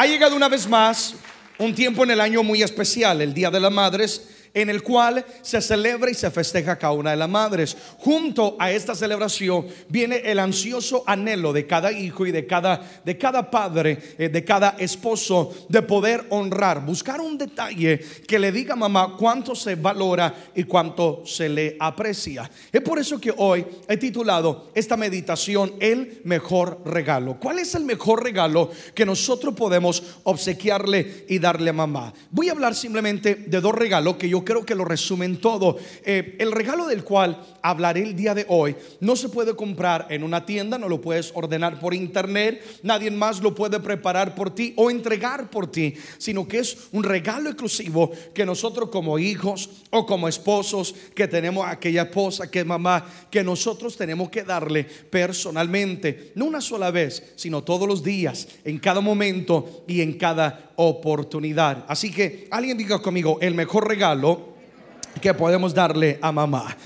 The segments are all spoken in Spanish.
Ha llegado una vez más un tiempo en el año muy especial, el Día de las Madres en el cual se celebra y se festeja cada una de las madres. Junto a esta celebración viene el ansioso anhelo de cada hijo y de cada, de cada padre, eh, de cada esposo, de poder honrar, buscar un detalle que le diga a mamá cuánto se valora y cuánto se le aprecia. Es por eso que hoy he titulado esta meditación El mejor regalo. ¿Cuál es el mejor regalo que nosotros podemos obsequiarle y darle a mamá? Voy a hablar simplemente de dos regalos que yo creo que lo resumen todo. Eh, el regalo del cual hablaré el día de hoy no se puede comprar en una tienda, no lo puedes ordenar por internet, nadie más lo puede preparar por ti o entregar por ti, sino que es un regalo exclusivo que nosotros como hijos o como esposos que tenemos aquella esposa que es mamá, que nosotros tenemos que darle personalmente, no una sola vez, sino todos los días, en cada momento y en cada oportunidad. Así que alguien diga conmigo, el mejor regalo que podemos darle a mamá.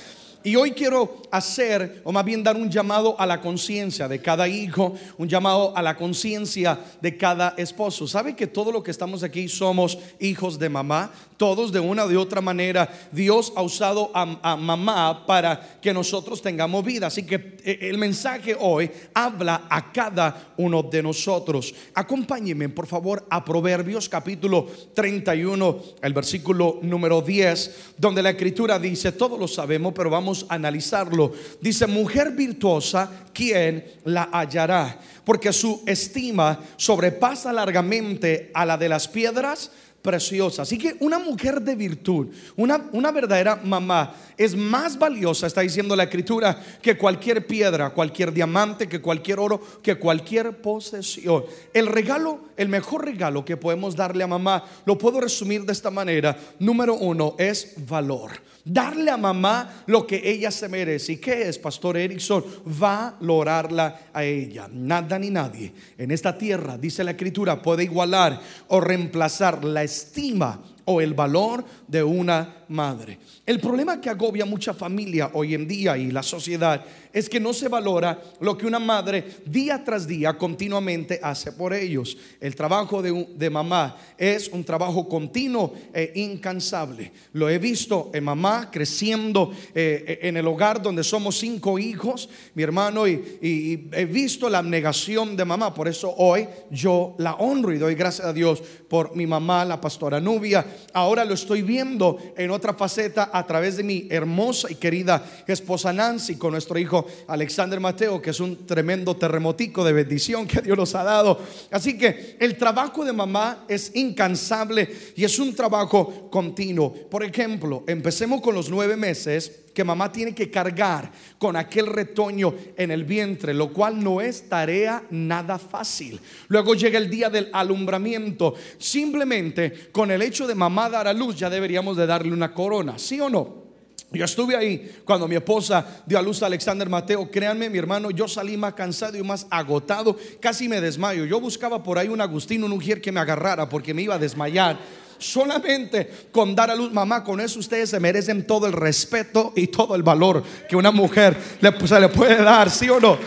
Y hoy quiero hacer, o más bien dar un llamado a la conciencia de cada hijo, un llamado a la conciencia de cada esposo. ¿Sabe que todo lo que estamos aquí somos hijos de mamá? Todos de una o de otra manera, Dios ha usado a, mamá para que nosotros tengamos vida. Así que eh, el mensaje hoy habla a cada uno de nosotros. Acompáñenme, por favor, a Proverbios capítulo 31, el versículo número 10, donde la escritura dice, todos lo sabemos, pero vamos analizarlo. Dice, mujer virtuosa, ¿quién la hallará? Porque su estima sobrepasa largamente a la de las piedras preciosa. Así que una mujer de virtud, una, una verdadera mamá, es más valiosa, está diciendo la escritura, que cualquier piedra, cualquier diamante, que cualquier oro, que cualquier posesión. El regalo, el mejor regalo que podemos darle a mamá, lo puedo resumir de esta manera. Número uno es valor. Darle a mamá lo que ella se merece. ¿Y qué es, Pastor Erickson? Valorarla a ella. Nada ni nadie en esta tierra, dice la escritura, puede igualar o reemplazar la estima o el valor de una madre. El problema que agobia mucha familia hoy en día y la sociedad es que no se valora lo que una madre día tras día continuamente hace por ellos. El trabajo de, mamá es un trabajo continuo e incansable. Lo he visto en mamá creciendo eh, en el hogar donde somos cinco hijos, mi hermano, y, y he visto la abnegación de mamá. Por eso hoy yo la honro y doy gracias a Dios por mi mamá, la pastora Nubia. Ahora lo estoy viendo en otra faceta a través de mi hermosa y querida esposa Nancy con nuestro hijo Alexander Mateo, que es un tremendo terremotico de bendición que Dios nos ha dado. Así que el trabajo de mamá es incansable y es un trabajo continuo. Por ejemplo, empecemos con los nueve meses que mamá tiene que cargar con aquel retoño en el vientre, lo cual no es tarea nada fácil. Luego llega el día del alumbramiento. Simplemente con el hecho de mamá dar a luz ya deberíamos de darle una corona, ¿sí o no? Yo estuve ahí cuando mi esposa dio a luz a Alexander Mateo. Créanme, mi hermano, yo salí más cansado y más agotado. Casi me desmayo. Yo buscaba por ahí un Agustín, un ujier que me agarrara porque me iba a desmayar. Solamente con dar a luz, mamá, con eso ustedes se merecen todo el respeto y todo el valor que una mujer le, se le puede dar, ¿sí o no?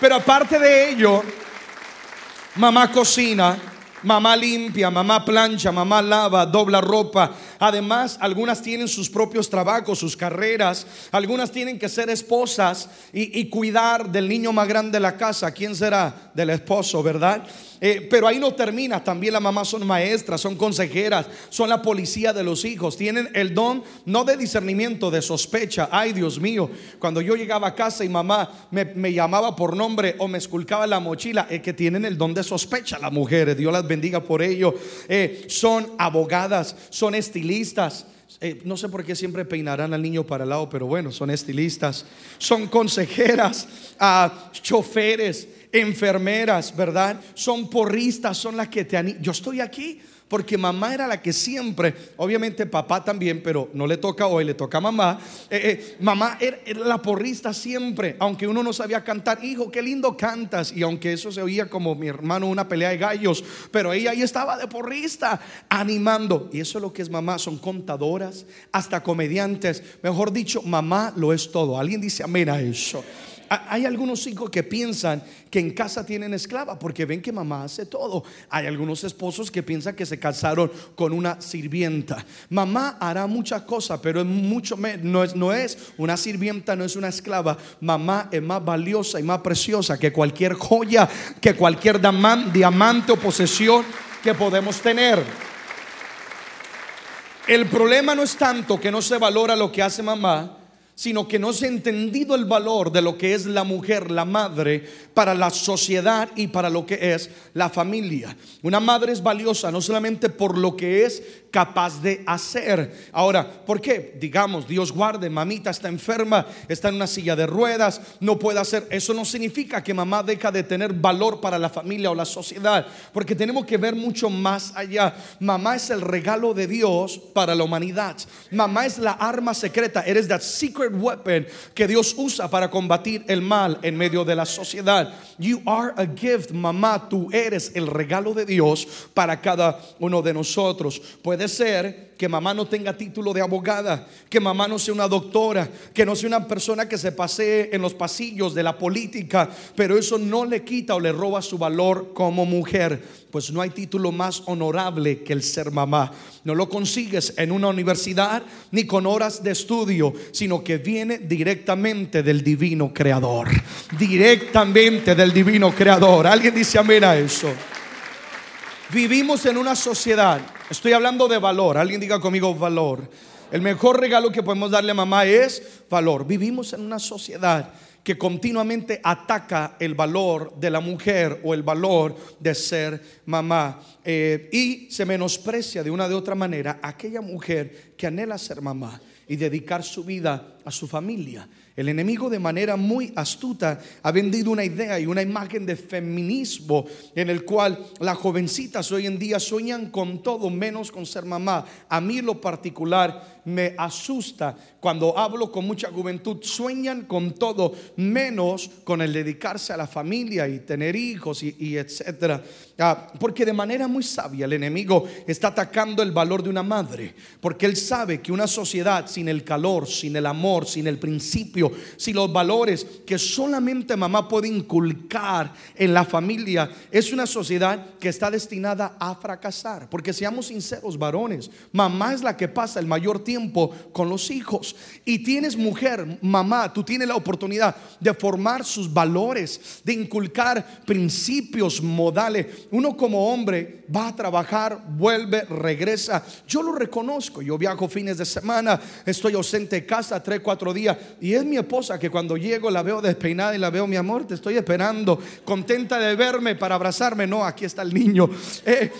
Pero aparte de ello, mamá cocina, mamá limpia, mamá plancha, mamá lava, dobla ropa. Además, algunas tienen sus propios trabajos, sus carreras. Algunas tienen que ser esposas y, y cuidar del niño más grande de la casa. ¿Quién será? Del esposo, ¿verdad? Eh, pero ahí no termina, también las mamás son maestras, son consejeras, son la policía de los hijos, tienen el don no de discernimiento, de sospecha. Ay, Dios mío, cuando yo llegaba a casa y mamá me, llamaba por nombre o me esculcaba la mochila, es que tienen el don de sospecha las mujeres, Dios las bendiga por ello. Eh, son abogadas, son estilistas. Eh, no sé por qué siempre peinarán al niño para el lado, pero bueno, son estilistas, son consejeras, a choferes, enfermeras, ¿verdad? Son porristas, son las que te animan. Yo estoy aquí porque mamá era la que siempre, obviamente papá también, pero no le toca hoy, le toca a mamá. Eh, eh, mamá era, la porrista siempre, aunque uno no sabía cantar, hijo, qué lindo cantas. Y aunque eso se oía como mi hermano, una pelea de gallos, pero ella ahí estaba de porrista, animando. Y eso es lo que es mamá, son contadoras, hasta comediantes. Mejor dicho, mamá lo es todo. Alguien dice amén a eso. Hay algunos hijos que piensan que en casa tienen esclava porque ven que mamá hace todo. Hay algunos esposos que piensan que se casaron con una sirvienta. Mamá hará muchas cosas, pero es mucho no es, no es una sirvienta, no es una esclava. Mamá es más valiosa y más preciosa que cualquier joya, que cualquier diamante o posesión que podemos tener. El problema no es tanto que no se valora lo que hace mamá, sino que no se ha entendido el valor de lo que es la mujer, la madre, para la sociedad y para lo que es la familia. Una madre es valiosa no solamente por lo que es capaz de hacer. Ahora, ¿por qué? Digamos, Dios guarde, mamita está enferma, está en una silla de ruedas, no puede hacer. Eso no significa que mamá deja de tener valor para la familia o la sociedad, porque tenemos que ver mucho más allá. Mamá es el regalo de Dios para la humanidad. Mamá es la arma secreta, eres that secret weapon que Dios usa para combatir el mal en medio de la sociedad. You are a gift, mamá, tú eres el regalo de Dios para cada uno de nosotros. Ser que mamá no tenga título de abogada, que mamá no sea una doctora, que no sea una persona que se pasee en los pasillos de la política, pero eso no le quita o le roba su valor como mujer, pues no hay título más honorable que el ser mamá. No lo consigues en una universidad ni con horas de estudio, sino que viene directamente del divino creador, directamente del divino creador. ¿Alguien dice amén a eso? Vivimos en una sociedad, estoy hablando de valor, alguien diga conmigo valor. El mejor regalo que podemos darle a mamá es valor. Vivimos en una sociedad que continuamente ataca el valor de la mujer o el valor de ser mamá. Eh, y se menosprecia de una de otra manera aquella mujer que anhela ser mamá y dedicar su vida a su familia. El enemigo de manera muy astuta ha vendido una idea y una imagen de feminismo en el cual las jovencitas hoy en día sueñan con todo menos con ser mamá. A mí lo particular me asusta cuando hablo con mucha juventud. Sueñan con todo menos con el dedicarse a la familia y tener hijos y, etcétera. Ah, porque de manera muy sabia el enemigo está atacando el valor de una madre. Porque él sabe que una sociedad sin el calor, sin el amor, sin el principio si los valores que solamente mamá puede inculcar en la familia, es una sociedad que está destinada a fracasar. Porque seamos sinceros, varones, mamá es la que pasa el mayor tiempo con los hijos. Y tienes mujer, mamá, tú tienes la oportunidad de formar sus valores, de inculcar principios, modales. Uno como hombre va a trabajar, vuelve, regresa. Yo lo reconozco, yo viajo fines de semana, estoy ausente de casa tres, cuatro días y es mi esposa que cuando llego la veo despeinada y la veo, mi amor, te estoy esperando, contenta de verme para abrazarme. No, aquí está el niño. Eh,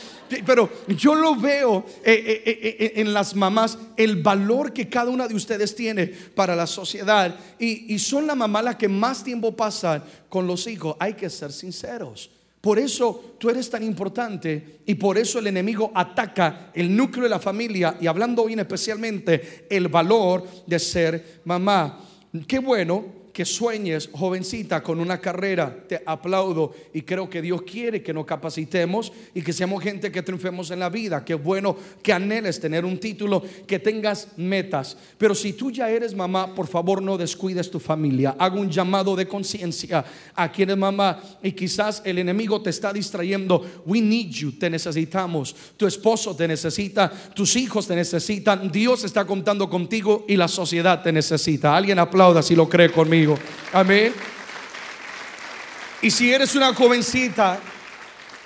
pero yo lo veo eh, eh, en las mamás, el valor que cada una de ustedes tiene para la sociedad. Y, y son la mamá la que más tiempo pasa con los hijos. Hay que ser sinceros. Por eso tú eres tan importante y por eso el enemigo ataca el núcleo de la familia y hablando hoy especialmente el valor de ser mamá. Qué bueno que sueñes, jovencita, con una carrera. Te aplaudo y creo que Dios quiere que nos capacitemos y que seamos gente que triunfemos en la vida. Qué bueno que anheles tener un título, que tengas metas. Pero si tú ya eres mamá, por favor no descuides tu familia. Hago un llamado de conciencia a quien es mamá y quizás el enemigo te está distrayendo. We need you, te necesitamos. Tu esposo te necesita, tus hijos te necesitan. Dios está contando contigo y la sociedad te necesita. Alguien aplauda si lo cree Amén. Y si eres una jovencita,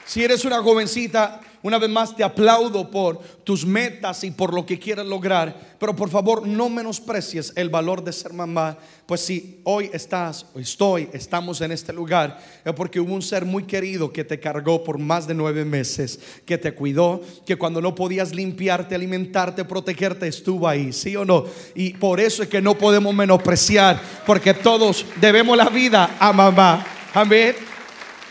si eres una jovencita, una vez más te aplaudo por tus metas y por lo que quieres lograr, pero por favor no menosprecies el valor de ser mamá, pues si hoy estás, estoy, estamos en este lugar, es porque hubo un ser muy querido que te cargó por más de nueve meses, que te cuidó, que cuando no podías limpiarte, alimentarte, protegerte, estuvo ahí, ¿sí o no? Y por eso es que no podemos menospreciar, porque todos debemos la vida a mamá. Amén.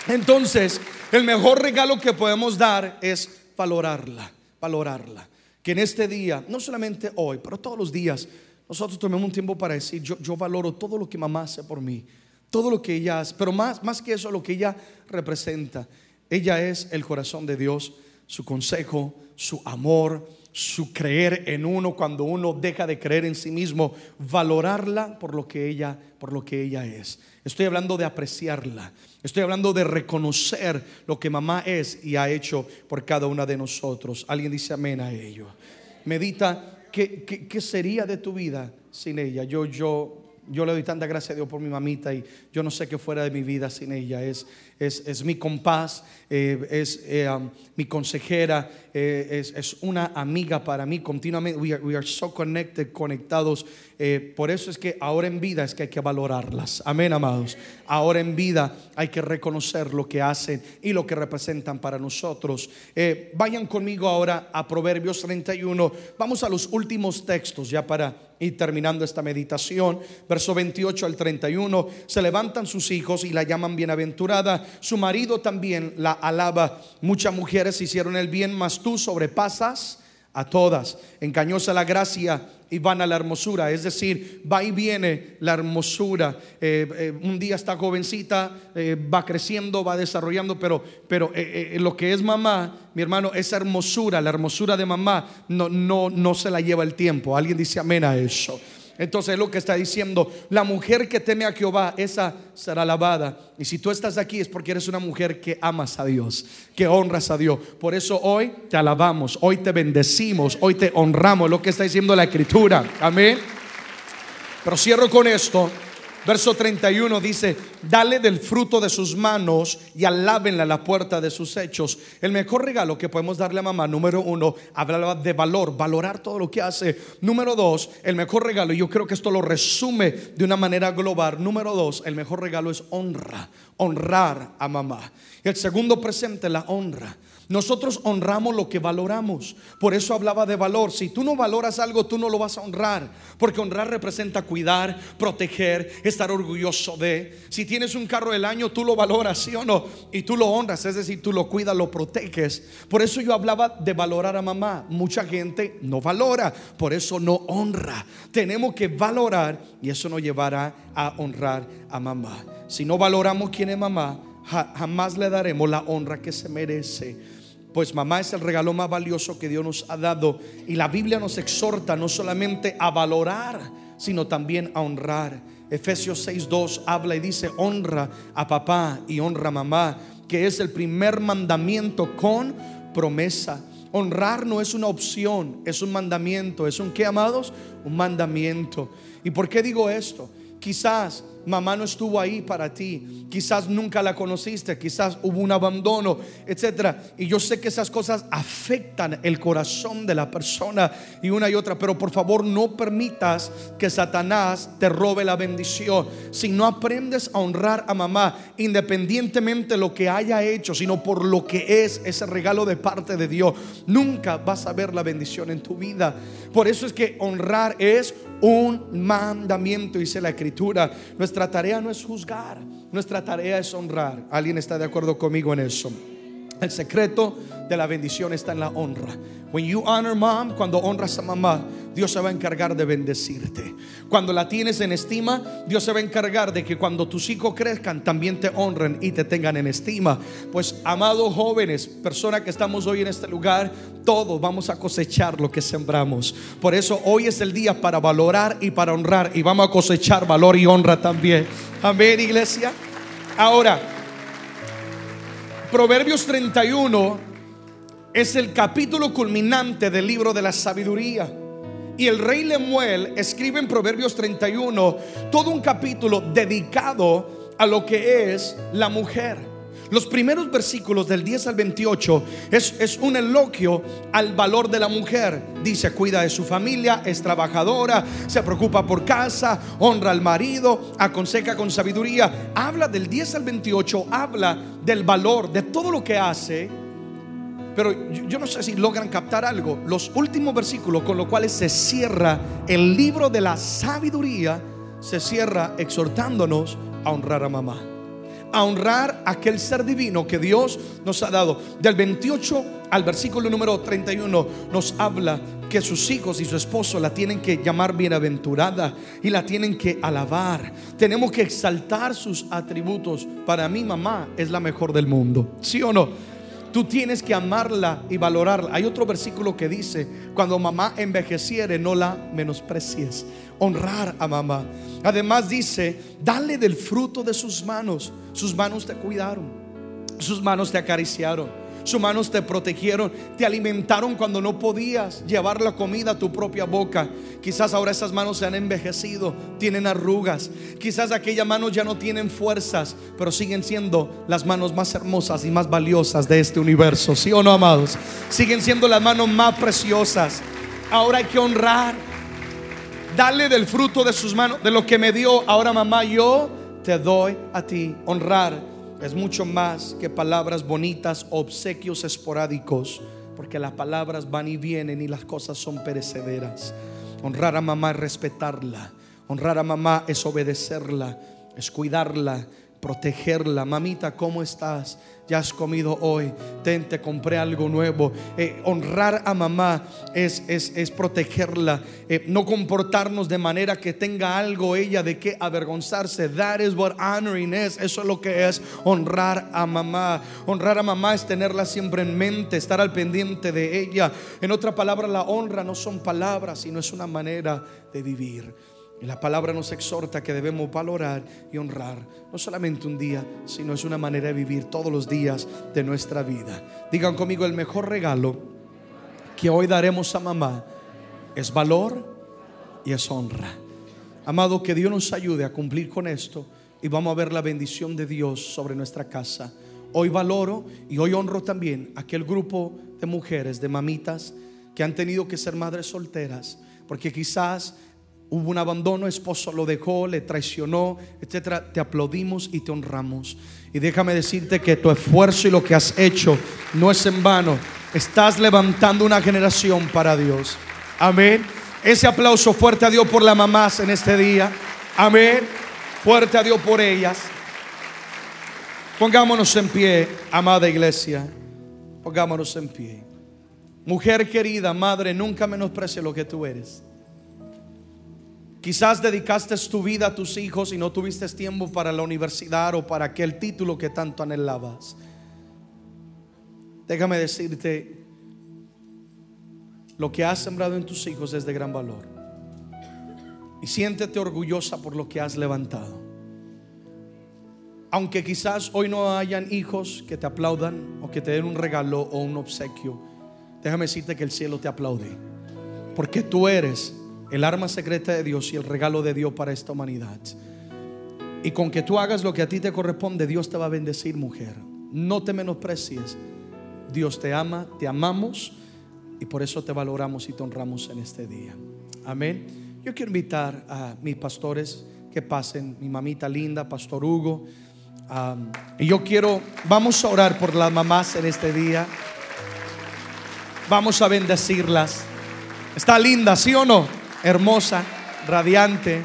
Entonces, el mejor regalo que podemos dar es valorarla, valorarla. Que en este día, no solamente hoy, pero todos los días, nosotros tomemos un tiempo para decir, yo, yo valoro todo lo que mamá hace por mí, todo lo que ella hace, pero más, más que eso, lo que ella representa. Ella es el corazón de Dios, su consejo, su amor, su creer en uno cuando uno deja de creer en sí mismo, valorarla por lo que ella, por lo que ella es. Estoy hablando de apreciarla. Estoy hablando de reconocer lo que mamá es y ha hecho por cada una de nosotros. Alguien dice amén a ello. Medita qué, qué sería de tu vida sin ella. Yo, yo, yo le doy tanta gracia a Dios por mi mamita y yo no sé qué fuera de mi vida sin ella. Es, es, mi compás, eh, es eh, mi consejera, eh, es, una amiga para mí continuamente. We are, so connected, conectados. por eso es que ahora en vida es que hay que valorarlas. Amén, amados. Ahora en vida hay que reconocer lo que hacen y lo que representan para nosotros. vayan conmigo ahora a Proverbios 31. Vamos a los últimos textos ya para ir terminando esta meditación. Verso 28 al 31. Se levantan sus hijos y la llaman bienaventurada su marido también la alaba. Muchas mujeres hicieron el bien, mas tú sobrepasas a todas. Engañosa la gracia y van a la hermosura. Es decir, va y viene la hermosura. Eh, eh, un día esta jovencita eh, va creciendo, va desarrollando, pero, pero lo que es mamá, mi hermano, esa hermosura, la hermosura de mamá, no, no, no se la lleva el tiempo. Alguien dice amén a eso. Entonces es lo que está diciendo, la mujer que teme a Jehová, esa será alabada. Y si tú estás aquí es porque eres una mujer que amas a Dios, que honras a Dios. Por eso hoy te alabamos, hoy te bendecimos, hoy te honramos, lo que está diciendo la escritura. Amén. Pero cierro con esto. Verso 31 dice, dale del fruto de sus manos y alábenla la puerta de sus hechos. El mejor regalo que podemos darle a mamá, número uno, hablaba de valor, valorar todo lo que hace. Número dos, el mejor regalo, y yo creo que esto lo resume de una manera global. Número dos, el mejor regalo es honra, honrar a mamá. El segundo presente, la honra. Nosotros honramos lo que valoramos. Por eso hablaba de valor. Si tú no valoras algo, tú no lo vas a honrar. Porque honrar representa cuidar, proteger, estar orgulloso de. Si tienes un carro del año, tú lo valoras, ¿sí o no? Y tú lo honras, es decir, tú lo cuidas, lo proteges. Por eso yo hablaba de valorar a mamá. Mucha gente no valora, por eso no honra. Tenemos que valorar y eso nos llevará a honrar a mamá. Si no valoramos quién es mamá, jamás le daremos la honra que se merece pues mamá es el regalo más valioso que Dios nos ha dado. Y la Biblia nos exhorta no solamente a valorar, sino también a honrar. Efesios 6.2 habla y dice, honra a papá y honra a mamá, que es el primer mandamiento con promesa. Honrar no es una opción, es un mandamiento. ¿Es un qué, amados? Un mandamiento. ¿Y por qué digo esto? Quizás mamá no estuvo ahí para ti, quizás nunca la conociste, quizás hubo un abandono, etcétera. Y yo sé que esas cosas afectan el corazón de la persona y una y otra, pero por favor no permitas que Satanás te robe la bendición. Si no aprendes a honrar a mamá, independientemente de lo que haya hecho, sino por lo que es ese regalo de parte de Dios, nunca vas a ver la bendición en tu vida. Por eso es que honrar es un mandamiento, dice la escritura. Tarea no es juzgar, nuestra tarea es honrar. ¿Alguien está de acuerdo conmigo en eso? El secreto de la bendición está en la honra. When you honor mom, cuando honras a mamá, Dios se va a encargar de bendecirte. Cuando la tienes en estima, Dios se va a encargar de que cuando tus hijos crezcan, también te honren y te tengan en estima. Pues, amados jóvenes, personas que estamos hoy en este lugar, todos vamos a cosechar lo que sembramos. Por eso hoy es el día para valorar y para honrar. Y vamos a cosechar valor y honra también. Amén, iglesia. Ahora, Proverbios 31 es el capítulo culminante del libro de la sabiduría. Y el rey Lemuel escribe en Proverbios 31 todo un capítulo dedicado a lo que es la mujer. Los primeros versículos del 10 al 28 es, es, un elogio al valor de la mujer. Dice, cuida de su familia, es trabajadora, se preocupa por casa, honra al marido, aconseja con sabiduría. Habla del 10 al 28, habla del valor de todo lo que hace. Pero yo, yo no sé si logran captar algo. Los últimos versículos con los cuales se cierra el libro de la sabiduría, se cierra exhortándonos a honrar a mamá a honrar aquel ser divino que Dios nos ha dado. Del 28 al versículo número 31 nos habla que sus hijos y su esposo la tienen que llamar bienaventurada y la tienen que alabar. Tenemos que exaltar sus atributos. Para mí mamá es la mejor del mundo. ¿Sí o no? Tú tienes que amarla y valorarla. Hay otro versículo que dice, cuando mamá envejeciere, no la menosprecies. Honrar a mamá. Además dice, dale del fruto de sus manos. Sus manos te cuidaron. Sus manos te acariciaron. Sus manos te protegieron, te alimentaron cuando no podías llevar la comida a tu propia boca. Quizás ahora esas manos se han envejecido, tienen arrugas. Quizás aquellas manos ya no tienen fuerzas, pero siguen siendo las manos más hermosas y más valiosas de este universo. ¿Sí o no, amados? Siguen siendo las manos más preciosas. Ahora hay que honrar. Dale del fruto de sus manos, de lo que me dio. Ahora, mamá, yo te doy a ti. Honrar es mucho más que palabras bonitas, obsequios esporádicos, porque las palabras van y vienen y las cosas son perecederas. Honrar a mamá es respetarla, honrar a mamá es obedecerla, es cuidarla, protegerla. Mamita, ¿cómo estás? Ya has comido hoy. Ten, te compré algo nuevo. Eh, honrar a mamá es, es, protegerla. Eh, no comportarnos de manera que tenga algo ella de que avergonzarse. That is what honoring is. Eso es lo que es honrar a mamá. Honrar a mamá es tenerla siempre en mente, estar al pendiente de ella. En otra palabra, la honra no son palabras, sino es una manera de vivir. Y la palabra nos exhorta que debemos valorar y honrar, no solamente un día, sino es una manera de vivir todos los días de nuestra vida. Digan conmigo, el mejor regalo que hoy daremos a mamá es valor y es honra. Amado, que Dios nos ayude a cumplir con esto y vamos a ver la bendición de Dios sobre nuestra casa. Hoy valoro y hoy honro también aquel grupo de mujeres, de mamitas, que han tenido que ser madres solteras, porque quizás hubo un abandono, esposo lo dejó, le traicionó, etcétera, te aplaudimos y te honramos. Y déjame decirte que tu esfuerzo y lo que has hecho no es en vano. Estás levantando una generación para Dios. Amén. Ese aplauso fuerte a Dios por las mamás en este día. Amén. Fuerte a Dios por ellas. Pongámonos en pie, amada iglesia. Pongámonos en pie. Mujer querida, madre, nunca menosprecie lo que tú eres. Quizás dedicaste tu vida a tus hijos y no tuviste tiempo para la universidad o para aquel título que tanto anhelabas. Déjame decirte, lo que has sembrado en tus hijos es de gran valor. Y siéntete orgullosa por lo que has levantado. Aunque quizás hoy no hayan hijos que te aplaudan o que te den un regalo o un obsequio, déjame decirte que el cielo te aplaude. Porque tú eres el arma secreta de Dios y el regalo de Dios para esta humanidad. Y con que tú hagas lo que a ti te corresponde, Dios te va a bendecir, mujer. No te menosprecies. Dios te ama, te amamos y por eso te valoramos y te honramos en este día. Amén. Yo quiero invitar a mis pastores que pasen, mi mamita linda, Pastor Hugo. y yo quiero, vamos a orar por las mamás en este día. Vamos a bendecirlas. Está linda, ¿sí o no? Hermosa, radiante.